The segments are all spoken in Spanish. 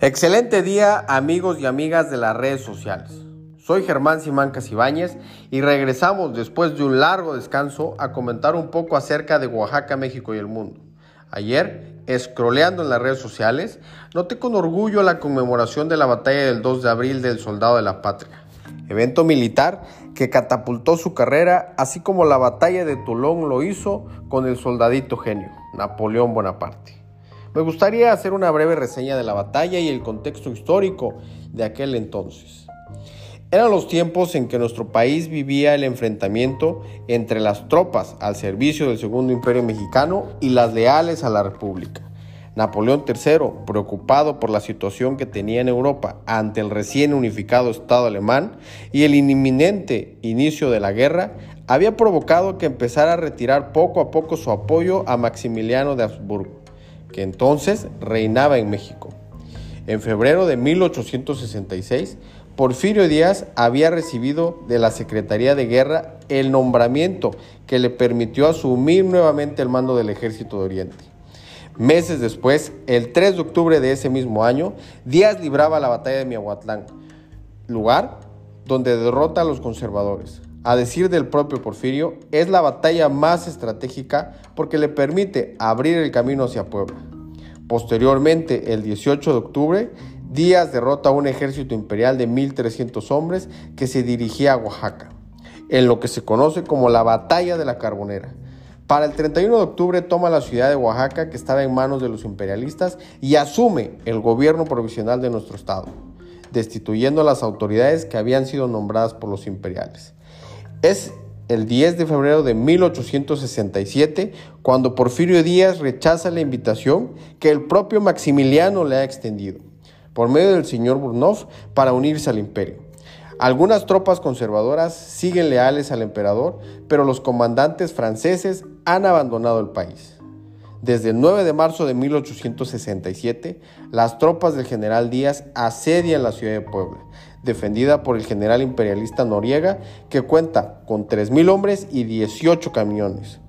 Excelente día amigos y amigas de las redes sociales. Soy Germán Simán Casibáñez y regresamos después de un largo descanso a comentar un poco acerca de Oaxaca, México y el mundo. Ayer, escroleando en las redes sociales, noté con orgullo la conmemoración de la batalla del 2 de abril del Soldado de la Patria, evento militar que catapultó su carrera, así como la batalla de Toulon lo hizo con el soldadito genio, Napoleón Bonaparte. Me gustaría hacer una breve reseña de la batalla y el contexto histórico de aquel entonces. Eran los tiempos en que nuestro país vivía el enfrentamiento entre las tropas al servicio del Segundo Imperio Mexicano y las leales a la República. Napoleón III, preocupado por la situación que tenía en Europa ante el recién unificado Estado alemán y el inminente inicio de la guerra, había provocado que empezara a retirar poco a poco su apoyo a Maximiliano de Habsburgo, que entonces reinaba en México. En febrero de 1866, Porfirio Díaz había recibido de la Secretaría de Guerra el nombramiento que le permitió asumir nuevamente el mando del Ejército de Oriente. Meses después, el 3 de octubre de ese mismo año, Díaz libraba la batalla de Miahuatlán, lugar donde derrota a los conservadores. A decir del propio Porfirio, es la batalla más estratégica porque le permite abrir el camino hacia Puebla. Posteriormente, el 18 de octubre, Díaz derrota a un ejército imperial de 1.300 hombres que se dirigía a Oaxaca, en lo que se conoce como la Batalla de la Carbonera. Para el 31 de octubre toma la ciudad de Oaxaca, que estaba en manos de los imperialistas, y asume el gobierno provisional de nuestro estado, destituyendo a las autoridades que habían sido nombradas por los imperiales. Es el 10 de febrero de 1867 cuando Porfirio Díaz rechaza la invitación que el propio Maximiliano le ha extendido por medio del señor Burnov para unirse al imperio. Algunas tropas conservadoras siguen leales al emperador, pero los comandantes franceses han abandonado el país. Desde el 9 de marzo de 1867, las tropas del general Díaz asedian la ciudad de Puebla, defendida por el general imperialista Noriega, que cuenta con 3.000 hombres y 18 camiones.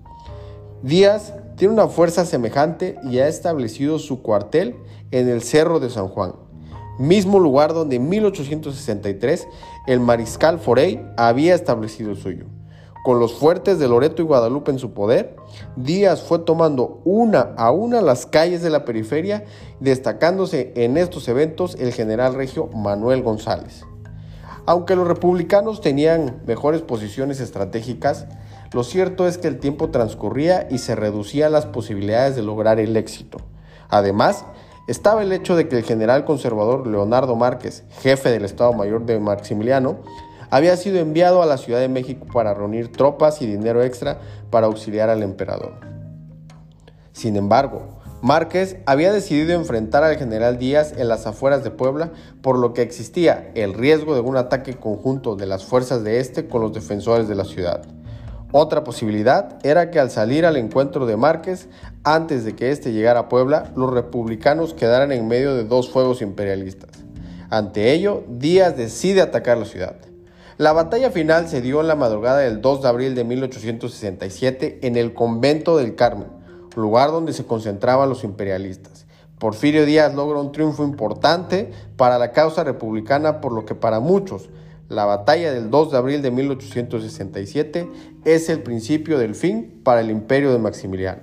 Díaz tiene una fuerza semejante y ha establecido su cuartel en el Cerro de San Juan mismo lugar donde en 1863 el mariscal Forey había establecido el suyo. Con los fuertes de Loreto y Guadalupe en su poder, Díaz fue tomando una a una las calles de la periferia, destacándose en estos eventos el general regio Manuel González. Aunque los republicanos tenían mejores posiciones estratégicas, lo cierto es que el tiempo transcurría y se reducían las posibilidades de lograr el éxito. Además, estaba el hecho de que el general conservador Leonardo Márquez, jefe del Estado Mayor de Maximiliano, había sido enviado a la Ciudad de México para reunir tropas y dinero extra para auxiliar al emperador. Sin embargo, Márquez había decidido enfrentar al general Díaz en las afueras de Puebla, por lo que existía el riesgo de un ataque conjunto de las fuerzas de este con los defensores de la ciudad. Otra posibilidad era que al salir al encuentro de Márquez, antes de que éste llegara a Puebla, los republicanos quedaran en medio de dos fuegos imperialistas. Ante ello, Díaz decide atacar la ciudad. La batalla final se dio en la madrugada del 2 de abril de 1867 en el convento del Carmen, lugar donde se concentraban los imperialistas. Porfirio Díaz logra un triunfo importante para la causa republicana, por lo que para muchos la batalla del 2 de abril de 1867 es el principio del fin para el imperio de Maximiliano.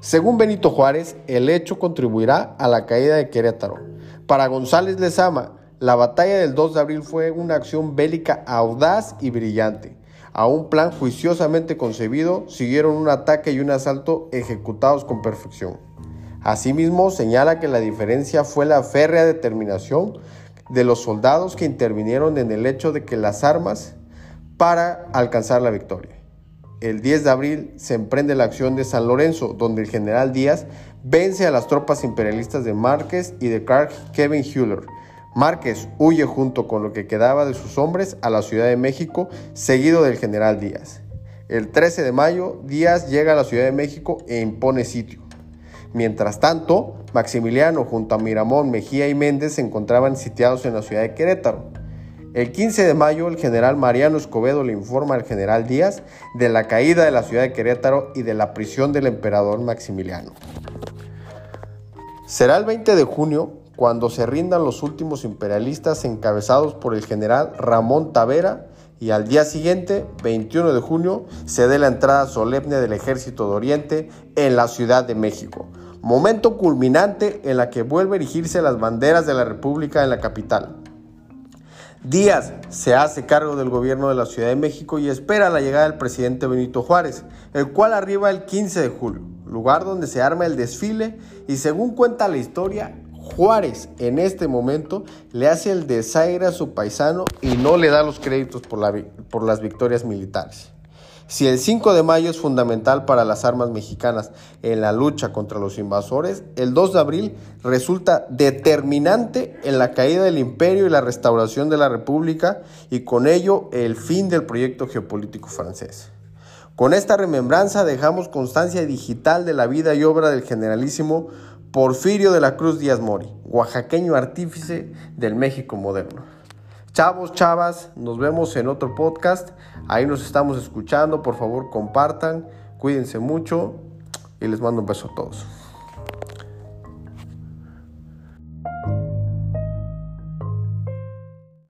Según Benito Juárez, el hecho contribuirá a la caída de Querétaro. Para González Lezama, la batalla del 2 de abril fue una acción bélica audaz y brillante. A un plan juiciosamente concebido siguieron un ataque y un asalto ejecutados con perfección. Asimismo, señala que la diferencia fue la férrea determinación de los soldados que intervinieron en el hecho de que las armas para alcanzar la victoria. El 10 de abril se emprende la acción de San Lorenzo, donde el general Díaz vence a las tropas imperialistas de Márquez y de Clark Kevin Hewler. Márquez huye junto con lo que quedaba de sus hombres a la Ciudad de México, seguido del general Díaz. El 13 de mayo, Díaz llega a la Ciudad de México e impone sitio. Mientras tanto, Maximiliano junto a Miramón, Mejía y Méndez se encontraban sitiados en la ciudad de Querétaro. El 15 de mayo, el general Mariano Escobedo le informa al general Díaz de la caída de la ciudad de Querétaro y de la prisión del emperador Maximiliano. Será el 20 de junio cuando se rindan los últimos imperialistas encabezados por el general Ramón Tavera y al día siguiente, 21 de junio, se dé la entrada solemne del Ejército de Oriente en la Ciudad de México, momento culminante en la que vuelve a erigirse las banderas de la República en la capital. Díaz se hace cargo del gobierno de la Ciudad de México y espera la llegada del presidente Benito Juárez, el cual arriba el 15 de julio, lugar donde se arma el desfile y según cuenta la historia, Juárez en este momento le hace el desaire a su paisano y no le da los créditos por, por, las victorias militares. Si el 5 de mayo es fundamental para las armas mexicanas en la lucha contra los invasores, el 2 de abril resulta determinante en la caída del imperio y la restauración de la república y con ello el fin del proyecto geopolítico francés. Con esta remembranza dejamos constancia digital de la vida y obra del generalísimo Porfirio de la Cruz Díaz Mori, oaxaqueño artífice del México moderno. Chavos, chavas, nos vemos en otro podcast. Ahí nos estamos escuchando. Por favor, compartan, cuídense mucho y les mando un beso a todos.